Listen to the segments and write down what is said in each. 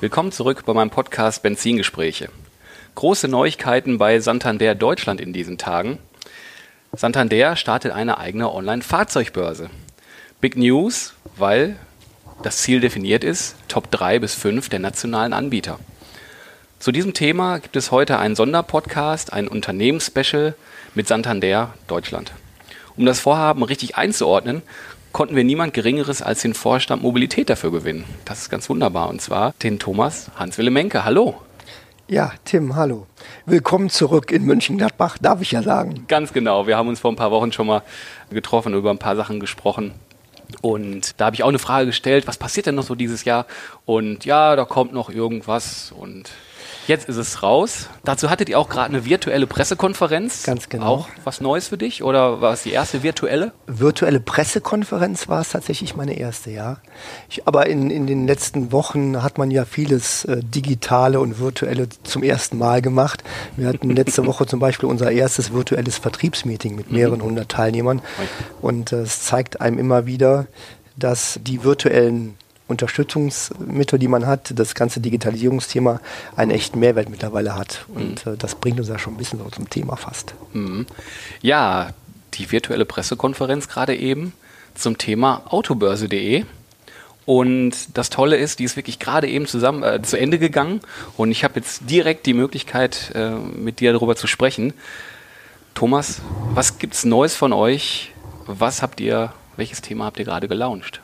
Willkommen zurück bei meinem Podcast Benzingespräche. Große Neuigkeiten bei Santander Deutschland in diesen Tagen. Santander startet eine eigene Online-Fahrzeugbörse. Big News, weil das Ziel definiert ist, Top 3 bis 5 der nationalen Anbieter. Zu diesem Thema gibt es heute einen Sonderpodcast, ein Unternehmensspecial mit Santander Deutschland. Um das Vorhaben richtig einzuordnen, konnten wir niemand Geringeres als den Vorstand Mobilität dafür gewinnen. Das ist ganz wunderbar. Und zwar den Thomas Hans-Wille Menke. Hallo. Ja, Tim, hallo. Willkommen zurück in Mönchengladbach, darf ich ja sagen. Ganz genau. Wir haben uns vor ein paar Wochen schon mal getroffen und über ein paar Sachen gesprochen. Und da habe ich auch eine Frage gestellt, was passiert denn noch so dieses Jahr? Und ja, da kommt noch irgendwas und Jetzt ist es raus. Dazu hattet ihr auch gerade eine virtuelle Pressekonferenz. Ganz genau. Auch was Neues für dich oder war es die erste virtuelle? Virtuelle Pressekonferenz war es tatsächlich meine erste, ja. Ich, aber in, in den letzten Wochen hat man ja vieles äh, digitale und virtuelle zum ersten Mal gemacht. Wir hatten letzte Woche zum Beispiel unser erstes virtuelles Vertriebsmeeting mit mehreren mhm. hundert Teilnehmern. Und äh, es zeigt einem immer wieder, dass die virtuellen Unterstützungsmittel, die man hat, das ganze Digitalisierungsthema einen echten Mehrwert mittlerweile hat. Und mhm. äh, das bringt uns ja schon ein bisschen so zum Thema fast. Mhm. Ja, die virtuelle Pressekonferenz gerade eben zum Thema autobörse.de. Und das Tolle ist, die ist wirklich gerade eben zusammen äh, zu Ende gegangen. Und ich habe jetzt direkt die Möglichkeit, äh, mit dir darüber zu sprechen. Thomas, was gibt es Neues von euch? Was habt ihr, welches Thema habt ihr gerade gelauncht?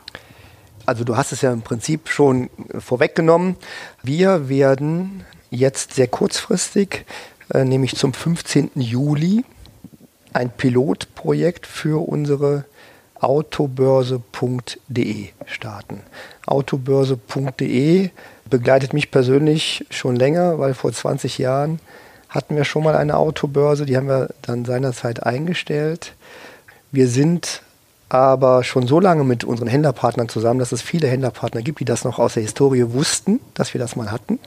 Also du hast es ja im Prinzip schon vorweggenommen. Wir werden jetzt sehr kurzfristig, äh, nämlich zum 15. Juli, ein Pilotprojekt für unsere autobörse.de starten. Autobörse.de begleitet mich persönlich schon länger, weil vor 20 Jahren hatten wir schon mal eine Autobörse, die haben wir dann seinerzeit eingestellt. Wir sind aber schon so lange mit unseren Händlerpartnern zusammen, dass es viele Händlerpartner gibt, die das noch aus der Historie wussten, dass wir das mal hatten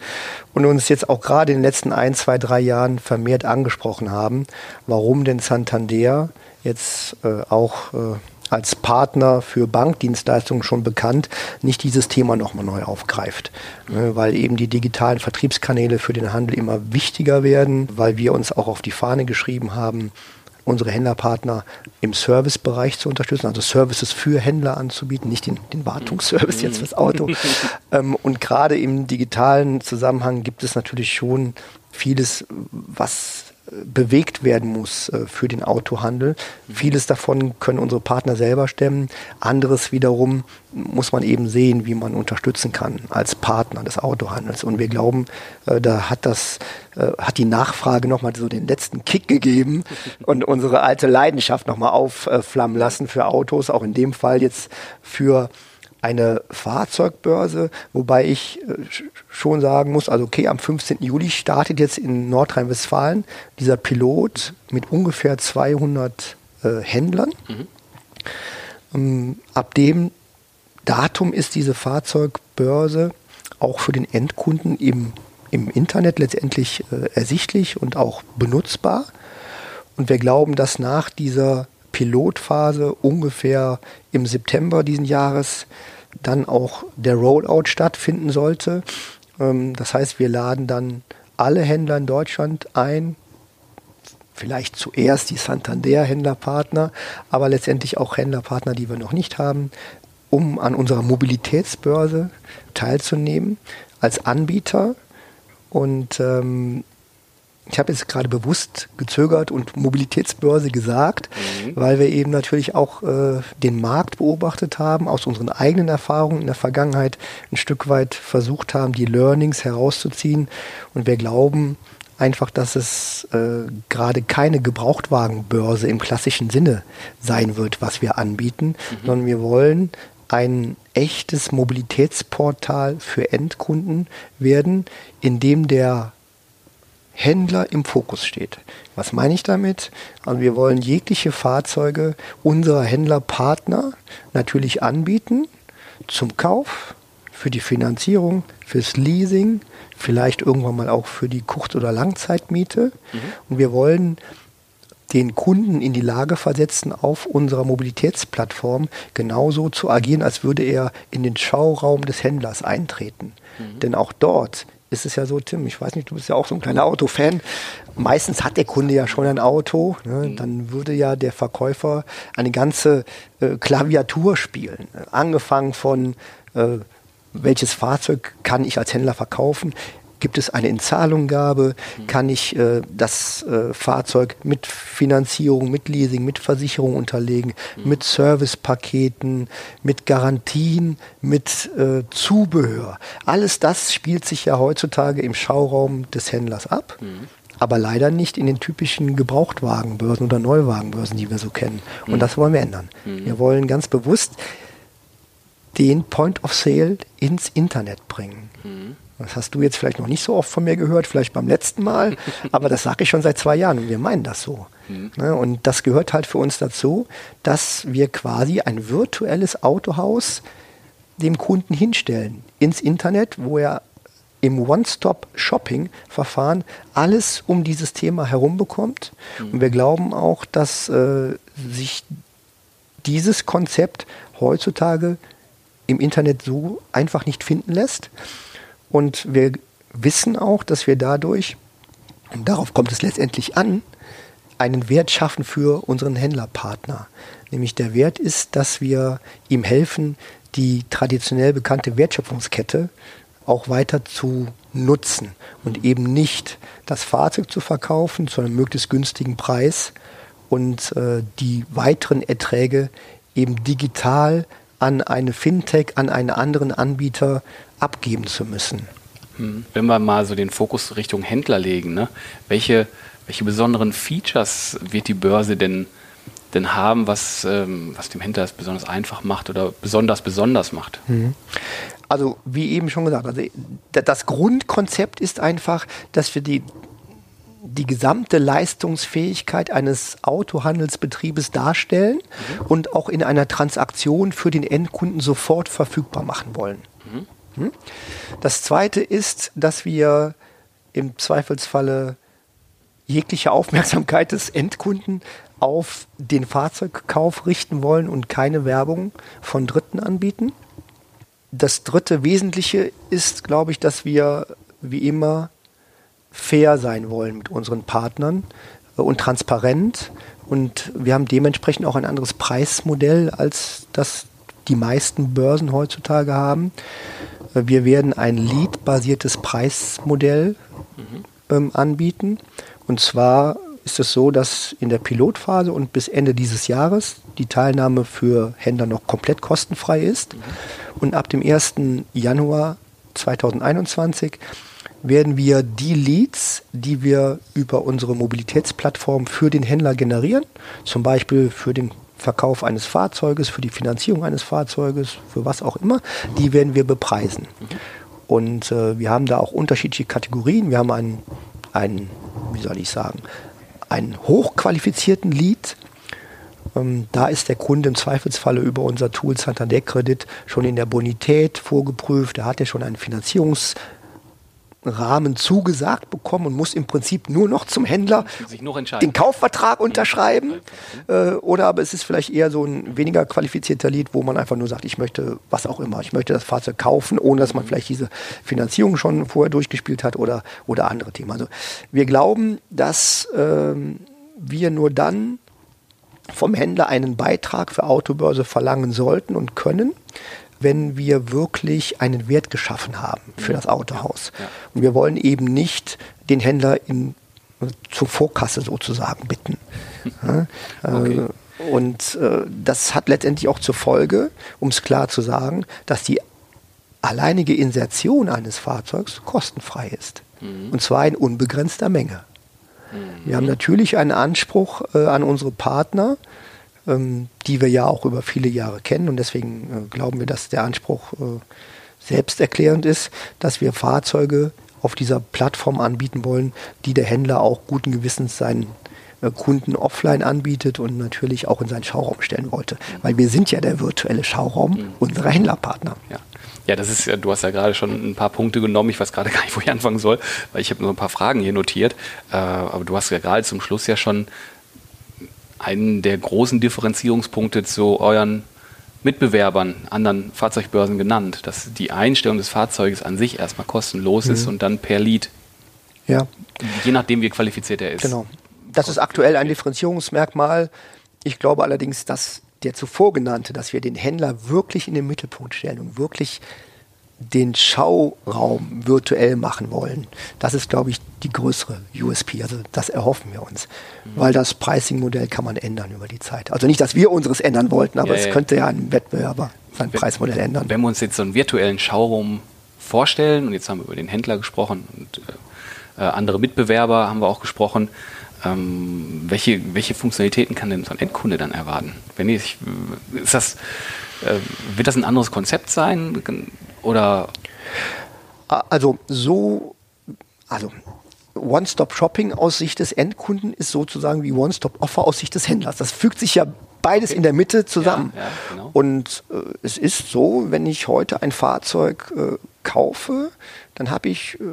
und uns jetzt auch gerade in den letzten ein, zwei, drei Jahren vermehrt angesprochen haben, warum denn Santander jetzt äh, auch äh, als Partner für Bankdienstleistungen schon bekannt, nicht dieses Thema nochmal neu aufgreift. Ne, weil eben die digitalen Vertriebskanäle für den Handel immer wichtiger werden, weil wir uns auch auf die Fahne geschrieben haben, unsere Händlerpartner im Servicebereich zu unterstützen, also Services für Händler anzubieten, nicht den, den Wartungsservice jetzt fürs Auto. ähm, und gerade im digitalen Zusammenhang gibt es natürlich schon vieles, was bewegt werden muss äh, für den Autohandel. Vieles davon können unsere Partner selber stemmen. Anderes wiederum muss man eben sehen, wie man unterstützen kann als Partner des Autohandels. Und wir glauben, äh, da hat das, äh, hat die Nachfrage nochmal so den letzten Kick gegeben und unsere alte Leidenschaft nochmal aufflammen lassen für Autos, auch in dem Fall jetzt für eine Fahrzeugbörse, wobei ich äh, schon sagen muss, also okay, am 15. Juli startet jetzt in Nordrhein-Westfalen dieser Pilot mit ungefähr 200 äh, Händlern. Mhm. Ähm, ab dem Datum ist diese Fahrzeugbörse auch für den Endkunden im, im Internet letztendlich äh, ersichtlich und auch benutzbar. Und wir glauben, dass nach dieser Pilotphase ungefähr im September diesen Jahres dann auch der Rollout stattfinden sollte. Ähm, das heißt, wir laden dann alle Händler in Deutschland ein, vielleicht zuerst die Santander-Händlerpartner, aber letztendlich auch Händlerpartner, die wir noch nicht haben, um an unserer Mobilitätsbörse teilzunehmen als Anbieter. Und ähm, ich habe jetzt gerade bewusst gezögert und Mobilitätsbörse gesagt, mhm. weil wir eben natürlich auch äh, den Markt beobachtet haben, aus unseren eigenen Erfahrungen in der Vergangenheit ein Stück weit versucht haben, die Learnings herauszuziehen. Und wir glauben einfach, dass es äh, gerade keine Gebrauchtwagenbörse im klassischen Sinne sein wird, was wir anbieten, mhm. sondern wir wollen ein echtes Mobilitätsportal für Endkunden werden, in dem der Händler im Fokus steht. Was meine ich damit? Also wir wollen jegliche Fahrzeuge unserer Händlerpartner natürlich anbieten zum Kauf, für die Finanzierung, fürs Leasing, vielleicht irgendwann mal auch für die Kurz- oder Langzeitmiete. Mhm. Und wir wollen den Kunden in die Lage versetzen, auf unserer Mobilitätsplattform genauso zu agieren, als würde er in den Schauraum des Händlers eintreten. Mhm. Denn auch dort ist es ja so, Tim, ich weiß nicht, du bist ja auch so ein kleiner Autofan. Meistens hat der Kunde ja schon ein Auto. Ne? Mhm. Dann würde ja der Verkäufer eine ganze äh, Klaviatur spielen. Angefangen von, äh, welches Fahrzeug kann ich als Händler verkaufen? Gibt es eine Inzahlunggabe? Kann ich äh, das äh, Fahrzeug mit Finanzierung, mit Leasing, mit Versicherung unterlegen, mhm. mit Servicepaketen, mit Garantien, mit äh, Zubehör? Alles das spielt sich ja heutzutage im Schauraum des Händlers ab. Mhm aber leider nicht in den typischen Gebrauchtwagenbörsen oder Neuwagenbörsen, die wir so kennen. Und mhm. das wollen wir ändern. Mhm. Wir wollen ganz bewusst den Point of Sale ins Internet bringen. Mhm. Das hast du jetzt vielleicht noch nicht so oft von mir gehört, vielleicht beim letzten Mal, aber das sage ich schon seit zwei Jahren und wir meinen das so. Mhm. Ne, und das gehört halt für uns dazu, dass wir quasi ein virtuelles Autohaus dem Kunden hinstellen ins Internet, wo er im One-Stop-Shopping-Verfahren alles um dieses Thema herum bekommt. Mhm. Und wir glauben auch, dass äh, sich dieses Konzept heutzutage im Internet so einfach nicht finden lässt. Und wir wissen auch, dass wir dadurch, und darauf kommt es letztendlich an, einen Wert schaffen für unseren Händlerpartner. Nämlich der Wert ist, dass wir ihm helfen, die traditionell bekannte Wertschöpfungskette auch weiter zu nutzen und eben nicht das Fahrzeug zu verkaufen zu einem möglichst günstigen Preis und äh, die weiteren Erträge eben digital an eine Fintech, an einen anderen Anbieter abgeben zu müssen. Hm. Wenn wir mal so den Fokus Richtung Händler legen, ne? welche, welche besonderen Features wird die Börse denn, denn haben, was, ähm, was dem Händler es besonders einfach macht oder besonders besonders macht? Mhm. Also wie eben schon gesagt, also das Grundkonzept ist einfach, dass wir die die gesamte Leistungsfähigkeit eines Autohandelsbetriebes darstellen mhm. und auch in einer Transaktion für den Endkunden sofort verfügbar machen wollen. Mhm. Hm? Das Zweite ist, dass wir im Zweifelsfalle jegliche Aufmerksamkeit des Endkunden auf den Fahrzeugkauf richten wollen und keine Werbung von Dritten anbieten. Das dritte Wesentliche ist, glaube ich, dass wir wie immer fair sein wollen mit unseren Partnern äh, und transparent. Und wir haben dementsprechend auch ein anderes Preismodell, als das die meisten Börsen heutzutage haben. Wir werden ein Lead-basiertes Preismodell mhm. ähm, anbieten. Und zwar ist es so, dass in der Pilotphase und bis Ende dieses Jahres die Teilnahme für Händler noch komplett kostenfrei ist. Mhm. Und ab dem 1. Januar 2021 werden wir die Leads, die wir über unsere Mobilitätsplattform für den Händler generieren, zum Beispiel für den Verkauf eines Fahrzeuges, für die Finanzierung eines Fahrzeuges, für was auch immer, die werden wir bepreisen. Und äh, wir haben da auch unterschiedliche Kategorien. Wir haben einen, einen wie soll ich sagen, einen hochqualifizierten Lead. Ähm, da ist der Kunde im Zweifelsfalle über unser Tool Santander Kredit schon in der Bonität vorgeprüft. Da hat er schon einen Finanzierungs- Rahmen zugesagt bekommen und muss im Prinzip nur noch zum Händler den Kaufvertrag unterschreiben. Äh, oder aber es ist vielleicht eher so ein weniger qualifizierter Lied, wo man einfach nur sagt, ich möchte was auch immer, ich möchte das Fahrzeug kaufen, ohne dass man mhm. vielleicht diese Finanzierung schon vorher durchgespielt hat oder, oder andere Themen. Also wir glauben, dass ähm, wir nur dann vom Händler einen Beitrag für Autobörse verlangen sollten und können, wenn wir wirklich einen Wert geschaffen haben für das Autohaus. Ja. Und wir wollen eben nicht den Händler in, zur Vorkasse sozusagen bitten. Ja, okay. äh, und äh, das hat letztendlich auch zur Folge, um es klar zu sagen, dass die alleinige Insertion eines Fahrzeugs kostenfrei ist. Mhm. Und zwar in unbegrenzter Menge. Mhm. Wir haben natürlich einen Anspruch äh, an unsere Partner, ähm, die wir ja auch über viele Jahre kennen. Und deswegen äh, glauben wir, dass der Anspruch äh, selbsterklärend ist, dass wir Fahrzeuge auf dieser Plattform anbieten wollen, die der Händler auch guten Gewissens seinen äh, Kunden offline anbietet und natürlich auch in seinen Schauraum stellen wollte. Weil wir sind ja der virtuelle Schauraum mhm. unserer Händlerpartner. Ja. Ja, das ist ja, du hast ja gerade schon ein paar Punkte genommen. Ich weiß gerade gar nicht, wo ich anfangen soll, weil ich habe nur ein paar Fragen hier notiert. Aber du hast ja gerade zum Schluss ja schon einen der großen Differenzierungspunkte zu euren Mitbewerbern, anderen Fahrzeugbörsen genannt, dass die Einstellung des Fahrzeuges an sich erstmal kostenlos mhm. ist und dann per Lead. Ja. Je nachdem, wie qualifiziert er ist. Genau. Das ist aktuell ein Differenzierungsmerkmal. Ich glaube allerdings, dass der zuvor genannte, dass wir den Händler wirklich in den Mittelpunkt stellen und wirklich den Schauraum virtuell machen wollen. Das ist, glaube ich, die größere USP. Also das erhoffen wir uns. Mhm. Weil das Pricing-Modell kann man ändern über die Zeit. Also nicht, dass wir unseres ändern wollten, aber ja, es ja. könnte ja ein Wettbewerber sein wenn, Preismodell ändern. Wenn wir uns jetzt so einen virtuellen Schauraum vorstellen, und jetzt haben wir über den Händler gesprochen und äh, andere Mitbewerber haben wir auch gesprochen, ähm, welche, welche Funktionalitäten kann denn so ein Endkunde dann erwarten? Wenn ich, ist das, äh, wird das ein anderes Konzept sein? Oder? Also so, also One-Stop-Shopping aus Sicht des Endkunden ist sozusagen wie One-Stop-Offer aus Sicht des Händlers. Das fügt sich ja beides okay. in der Mitte zusammen. Ja, ja, genau. Und äh, es ist so, wenn ich heute ein Fahrzeug äh, kaufe, dann habe ich äh,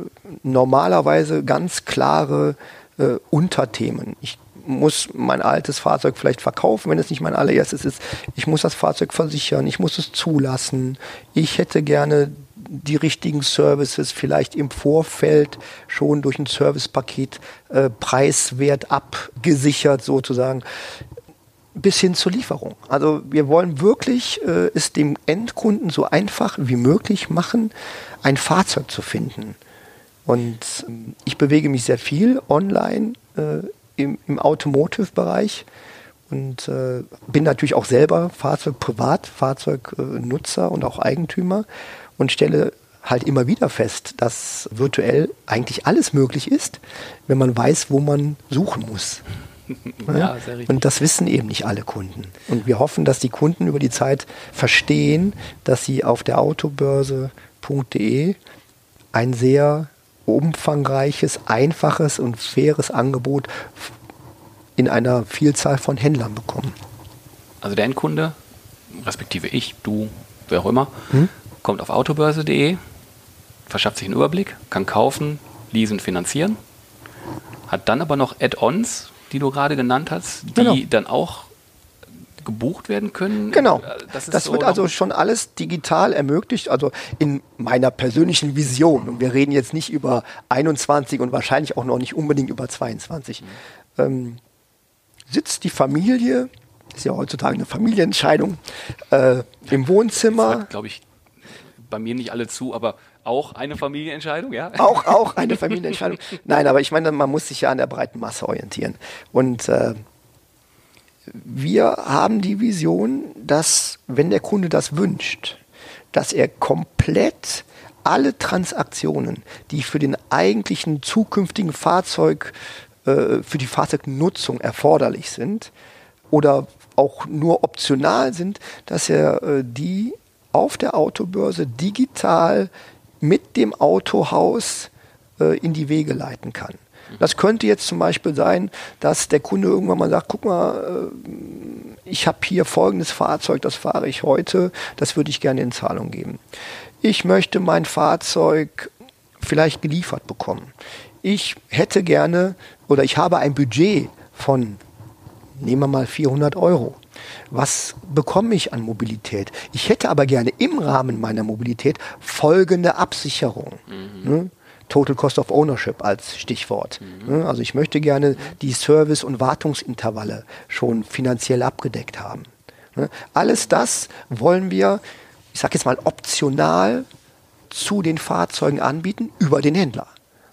normalerweise ganz klare äh, Unterthemen. Ich muss mein altes Fahrzeug vielleicht verkaufen, wenn es nicht mein allererstes ist. Ich muss das Fahrzeug versichern, ich muss es zulassen. Ich hätte gerne die richtigen Services vielleicht im Vorfeld schon durch ein Servicepaket äh, preiswert abgesichert sozusagen bis hin zur Lieferung. Also wir wollen wirklich äh, es dem Endkunden so einfach wie möglich machen, ein Fahrzeug zu finden. Und ähm, ich bewege mich sehr viel online äh, im, im Automotive-Bereich und äh, bin natürlich auch selber Fahrzeug privat, Fahrzeugnutzer und auch Eigentümer und stelle halt immer wieder fest, dass virtuell eigentlich alles möglich ist, wenn man weiß, wo man suchen muss. Ja, und das wissen eben nicht alle Kunden. Und wir hoffen, dass die Kunden über die Zeit verstehen, dass sie auf der autobörse.de ein sehr umfangreiches, einfaches und faires Angebot in einer Vielzahl von Händlern bekommen. Also der Endkunde, respektive ich, du, wer auch immer, hm? kommt auf autobörse.de, verschafft sich einen Überblick, kann kaufen, leasen, finanzieren, hat dann aber noch Add-ons, die du gerade genannt hast, die genau. dann auch gebucht werden können? Genau. Äh, das, das so wird also schon alles digital ermöglicht, also in meiner persönlichen Vision. Und wir reden jetzt nicht über 21 und wahrscheinlich auch noch nicht unbedingt über 22. Mhm. Ähm, sitzt die Familie, ist ja heutzutage eine Familienentscheidung, äh, im Wohnzimmer. glaube ich, bei mir nicht alle zu, aber auch eine Familienentscheidung, ja? Auch, auch eine Familienentscheidung. Nein, aber ich meine, man muss sich ja an der breiten Masse orientieren. Und äh, wir haben die Vision, dass, wenn der Kunde das wünscht, dass er komplett alle Transaktionen, die für den eigentlichen zukünftigen Fahrzeug, äh, für die Fahrzeugnutzung erforderlich sind oder auch nur optional sind, dass er äh, die auf der Autobörse digital mit dem Autohaus äh, in die Wege leiten kann. Das könnte jetzt zum Beispiel sein, dass der Kunde irgendwann mal sagt, guck mal, äh, ich habe hier folgendes Fahrzeug, das fahre ich heute, das würde ich gerne in Zahlung geben. Ich möchte mein Fahrzeug vielleicht geliefert bekommen. Ich hätte gerne oder ich habe ein Budget von, nehmen wir mal 400 Euro. Was bekomme ich an Mobilität? Ich hätte aber gerne im Rahmen meiner Mobilität folgende Absicherung. Mhm. Ne? Total Cost of Ownership als Stichwort. Mhm. Also ich möchte gerne die Service- und Wartungsintervalle schon finanziell abgedeckt haben. Alles das wollen wir, ich sage jetzt mal, optional zu den Fahrzeugen anbieten über den Händler.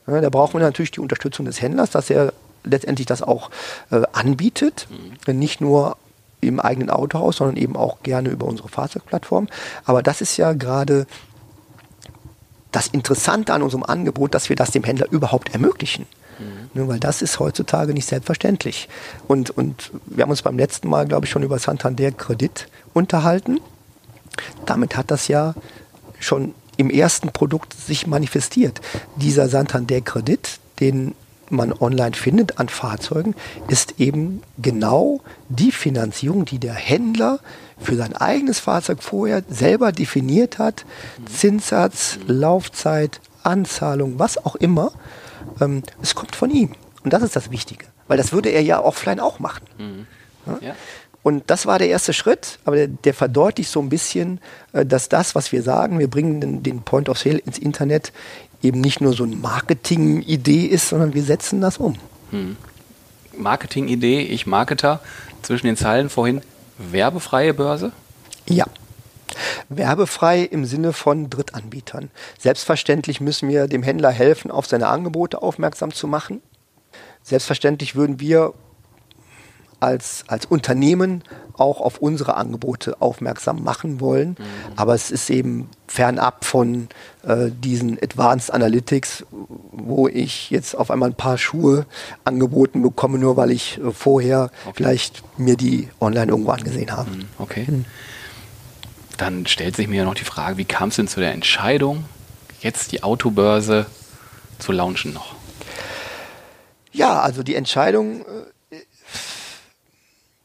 Da brauchen wir natürlich die Unterstützung des Händlers, dass er letztendlich das auch äh, anbietet. Mhm. Nicht nur im eigenen Autohaus, sondern eben auch gerne über unsere Fahrzeugplattform. Aber das ist ja gerade das Interessante an unserem Angebot, dass wir das dem Händler überhaupt ermöglichen. Mhm. Ne, weil das ist heutzutage nicht selbstverständlich. Und, und wir haben uns beim letzten Mal, glaube ich, schon über Santander Kredit unterhalten. Damit hat das ja schon im ersten Produkt sich manifestiert. Dieser Santander-Kredit, den man online findet an Fahrzeugen, ist eben genau die Finanzierung, die der Händler für sein eigenes Fahrzeug vorher selber definiert hat. Zinssatz, Laufzeit, Anzahlung, was auch immer. Ähm, es kommt von ihm. Und das ist das Wichtige. Weil das würde er ja offline auch machen. Mhm. Ja? Und das war der erste Schritt, aber der, der verdeutlicht so ein bisschen, äh, dass das, was wir sagen, wir bringen den, den Point of Sale ins Internet, eben nicht nur so eine Marketing-Idee ist, sondern wir setzen das um. Hm. Marketing-Idee, ich Marketer, zwischen den Zeilen vorhin, werbefreie Börse? Ja. Werbefrei im Sinne von Drittanbietern. Selbstverständlich müssen wir dem Händler helfen, auf seine Angebote aufmerksam zu machen. Selbstverständlich würden wir als, als Unternehmen auch auf unsere Angebote aufmerksam machen wollen. Mhm. Aber es ist eben fernab von äh, diesen Advanced Analytics, wo ich jetzt auf einmal ein paar Schuhe angeboten bekomme, nur weil ich äh, vorher okay. vielleicht mir die online irgendwo angesehen habe. Mhm. Okay. Mhm. Dann stellt sich mir ja noch die Frage, wie kam es denn zu der Entscheidung, jetzt die Autobörse zu launchen noch? Ja, also die Entscheidung äh,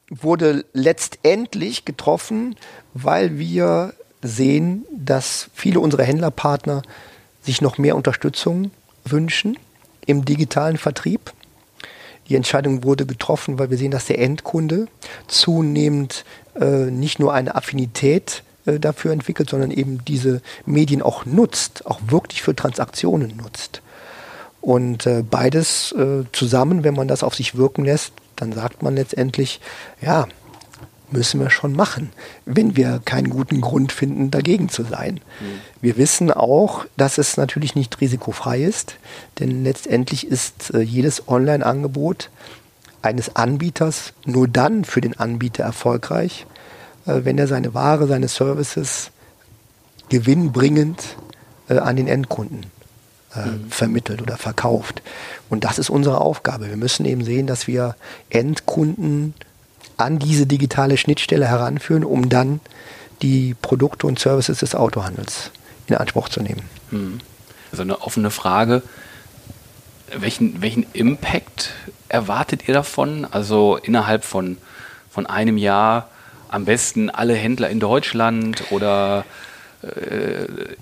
wurde letztendlich getroffen, weil wir sehen, dass viele unserer Händlerpartner sich noch mehr Unterstützung wünschen im digitalen Vertrieb. Die Entscheidung wurde getroffen, weil wir sehen, dass der Endkunde zunehmend äh, nicht nur eine Affinität äh, dafür entwickelt, sondern eben diese Medien auch nutzt, auch wirklich für Transaktionen nutzt. Und äh, beides äh, zusammen, wenn man das auf sich wirken lässt, dann sagt man letztendlich, ja, müssen wir schon machen, wenn wir keinen guten Grund finden, dagegen zu sein. Mhm. Wir wissen auch, dass es natürlich nicht risikofrei ist, denn letztendlich ist äh, jedes Online-Angebot eines Anbieters nur dann für den Anbieter erfolgreich, äh, wenn er seine Ware, seine Services gewinnbringend äh, an den Endkunden äh, mhm. vermittelt oder verkauft. Und das ist unsere Aufgabe. Wir müssen eben sehen, dass wir Endkunden an diese digitale Schnittstelle heranführen, um dann die Produkte und Services des Autohandels in Anspruch zu nehmen. Mhm. Also eine offene Frage. Welchen, welchen Impact erwartet ihr davon? Also innerhalb von, von einem Jahr am besten alle Händler in Deutschland oder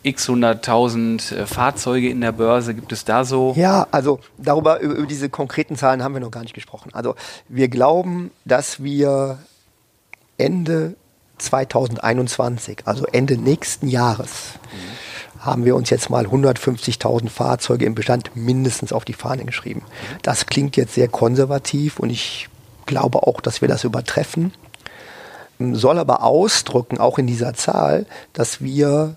x hunderttausend äh, Fahrzeuge in der Börse? Gibt es da so? Ja, also darüber, über, diese konkreten Zahlen haben wir noch gar nicht gesprochen. Also wir glauben, dass wir Ende 2021, also Ende nächsten Jahres, haben wir uns jetzt mal 150.000 Fahrzeuge im Bestand mindestens auf die Fahne geschrieben. Das klingt jetzt sehr konservativ und ich glaube auch, dass wir das übertreffen soll aber ausdrücken, auch in dieser Zahl, dass wir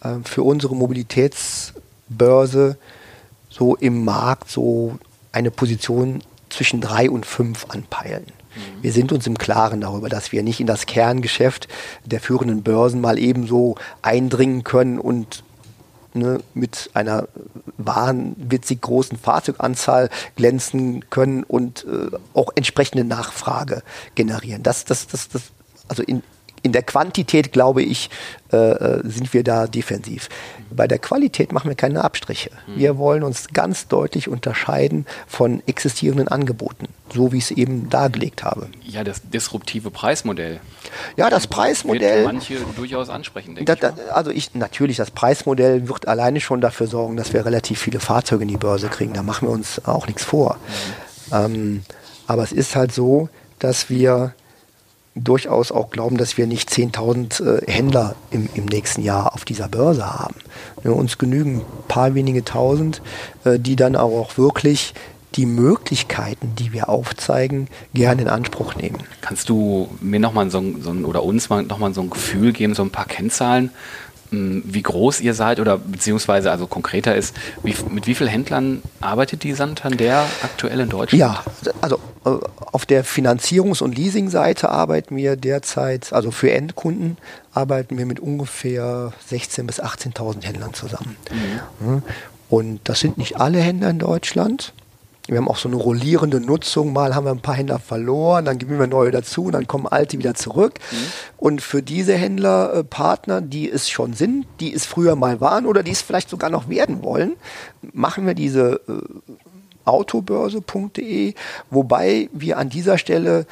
äh, für unsere Mobilitätsbörse so im Markt so eine Position zwischen drei und fünf anpeilen. Mhm. Wir sind uns im Klaren darüber, dass wir nicht in das Kerngeschäft der führenden Börsen mal ebenso eindringen können und ne, mit einer wahnwitzig großen Fahrzeuganzahl glänzen können und äh, auch entsprechende Nachfrage generieren. Das, das, das, das, also in, in der Quantität, glaube ich, äh, äh sind wir da defensiv. Bei der Qualität machen wir keine Abstriche. Mhm. Wir wollen uns ganz deutlich unterscheiden von existierenden Angeboten, so wie ich es eben dargelegt habe. Ja, das disruptive Preismodell. Ja, das Preismodell. Wird manche durchaus ansprechen, denke da, ich. Also ich, natürlich, das Preismodell wird alleine schon dafür sorgen, dass wir relativ viele Fahrzeuge in die Börse kriegen. Da machen wir uns auch nichts vor. Mhm. Ähm, aber es ist halt so, dass wir durchaus auch glauben, dass wir nicht 10.000 äh, Händler im, im nächsten Jahr auf dieser Börse haben. Ja, uns genügen ein paar wenige Tausend, äh, die dann auch wirklich die Möglichkeiten, die wir aufzeigen, gerne in Anspruch nehmen. Kannst du mir nochmal so, so oder uns mal nochmal so ein Gefühl geben, so ein paar Kennzahlen, wie groß ihr seid oder beziehungsweise also konkreter ist, wie, mit wie vielen Händlern arbeitet die Santander aktuell in Deutschland? Ja, also äh, auf der Finanzierungs- und Leasing-Seite arbeiten wir derzeit, also für Endkunden arbeiten wir mit ungefähr 16.000 bis 18.000 Händlern zusammen. Mhm. Und das sind nicht alle Händler in Deutschland. Wir haben auch so eine rollierende Nutzung. Mal haben wir ein paar Händler verloren, dann gewinnen wir neue dazu und dann kommen alte wieder zurück. Mhm. Und für diese Händlerpartner, die es schon sind, die es früher mal waren oder die es vielleicht sogar noch werden wollen, machen wir diese äh, autobörse.de, wobei wir an dieser Stelle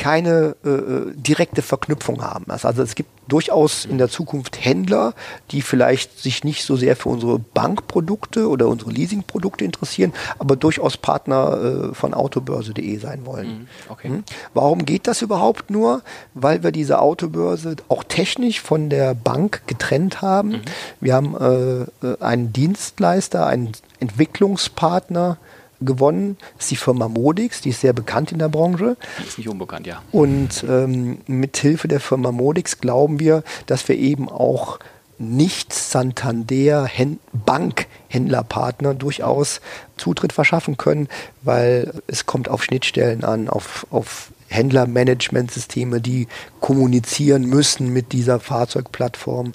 keine äh, äh, direkte Verknüpfung haben. Also es gibt durchaus in der Zukunft Händler, die vielleicht sich nicht so sehr für unsere Bankprodukte oder unsere Leasingprodukte interessieren, aber durchaus Partner äh, von autobörse.de sein wollen. Mhm, okay. Hm? Warum geht das überhaupt nur? Weil wir diese Autobörse auch technisch von der Bank getrennt haben. Mhm. Wir haben äh, äh einen Dienstleister, einen Entwicklungspartner, gewonnen. Das ist die Firma Modix, die ist sehr bekannt in der Branche. Die ist nicht unbekannt, ja. Und ähm, mit Hilfe der Firma Modix glauben wir, dass wir eben auch nicht Santander Bankhändlerpartner durchaus Zutritt verschaffen können, weil es kommt auf Schnittstellen an, auf, auf Händlermanagementsysteme, die kommunizieren müssen mit dieser Fahrzeugplattform.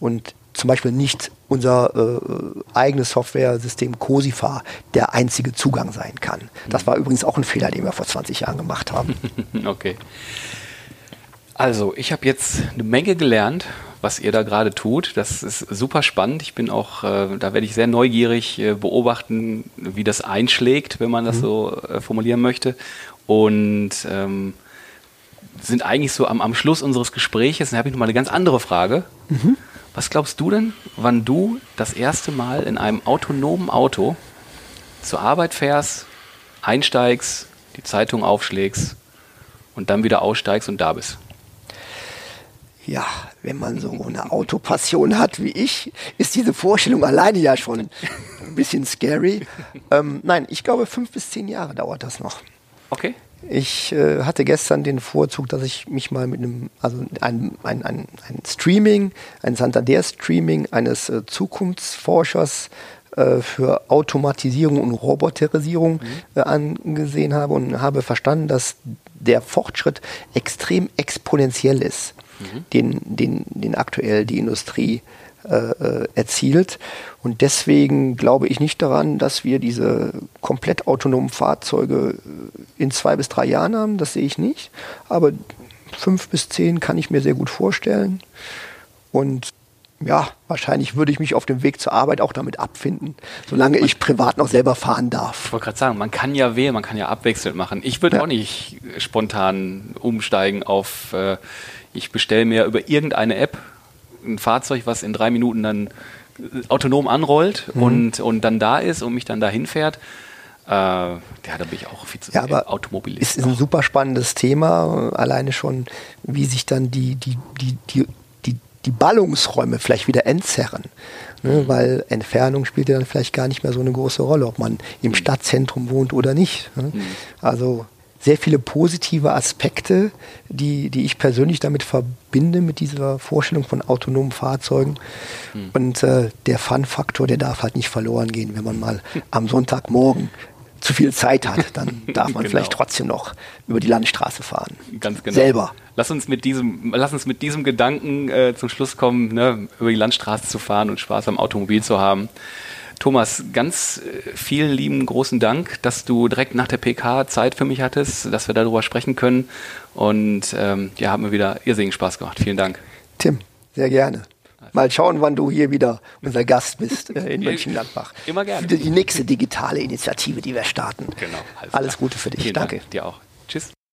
Und zum Beispiel nicht unser äh, eigenes Software-System Cosifa der einzige Zugang sein kann. Das war übrigens auch ein Fehler, den wir vor 20 Jahren gemacht haben. okay. Also, ich habe jetzt eine Menge gelernt, was ihr da gerade tut. Das ist super spannend. Ich bin auch, äh, da werde ich sehr neugierig äh, beobachten, wie das einschlägt, wenn man das mhm. so äh, formulieren möchte. Und ähm, sind eigentlich so am, am Schluss unseres Gesprächs. Dann habe ich noch mal eine ganz andere Frage. Mhm. Was glaubst du denn, wann du das erste Mal in einem autonomen Auto zur Arbeit fährst, einsteigst, die Zeitung aufschlägst und dann wieder aussteigst und da bist? Ja, wenn man so eine Autopassion hat wie ich, ist diese Vorstellung alleine ja schon ein bisschen scary. Ähm, nein, ich glaube, fünf bis zehn Jahre dauert das noch. Okay. Ich äh, hatte gestern den Vorzug, dass ich mich mal mit einem, also ein, ein, ein, ein Streaming, ein Santander-Streaming eines äh, Zukunftsforschers äh, für Automatisierung und Roboterisierung mhm. Äh, angesehen habe und habe verstanden, dass der Fortschritt extrem exponentiell ist, mhm. den, den, den aktuell die Industrie äh, äh, erzielt. Und deswegen glaube ich nicht daran, dass wir diese komplett autonomen Fahrzeuge äh, in zwei bis drei Jahren haben. Das sehe ich nicht. Aber fünf bis zehn kann ich mir sehr gut vorstellen. Und ja, wahrscheinlich würde ich mich auf dem Weg zur Arbeit auch damit abfinden, solange ich privat noch selber fahren darf. Ich wollte gerade sagen, man kann ja wählen, man kann ja abwechselnd machen. Ich würde ja. auch nicht spontan umsteigen auf, äh, ich bestelle mir über irgendeine App ein Fahrzeug, was in drei Minuten dann äh, autonom anrollt mhm. und, und dann da ist und mich dann dahin fährt. Äh, ja, da bin ich auch viel zu ja, aber Automobilist. Ist ein super spannendes Thema, alleine schon, wie sich dann die, die, die, die, die, die Ballungsräume vielleicht wieder entzerren. Ne, mhm. Weil Entfernung spielt ja dann vielleicht gar nicht mehr so eine große Rolle, ob man im mhm. Stadtzentrum wohnt oder nicht. Ne? Mhm. Also sehr viele positive Aspekte, die, die ich persönlich damit verbinde, mit dieser Vorstellung von autonomen Fahrzeugen. Hm. Und äh, der Fun-Faktor, der darf halt nicht verloren gehen, wenn man mal am Sonntagmorgen zu viel Zeit hat, dann darf man genau. vielleicht trotzdem noch über die Landstraße fahren. Ganz genau. Selber. Lass uns mit diesem, lass uns mit diesem Gedanken äh, zum Schluss kommen, ne, über die Landstraße zu fahren und Spaß am Automobil zu haben. Thomas, ganz äh, vielen lieben großen Dank, dass du direkt nach der PK Zeit für mich hattest, dass wir darüber sprechen können. Und ähm, ja, hat mir wieder irrsinnigen Spaß gemacht. Vielen Dank. Tim, sehr gerne. Mal schauen, wann du hier wieder unser Gast bist äh, in Mönchengladbach. Immer gerne. Die nächste digitale Initiative, die wir starten. Genau. Alles Gute für dich. Vielen Danke. Dank. Dir auch. Tschüss.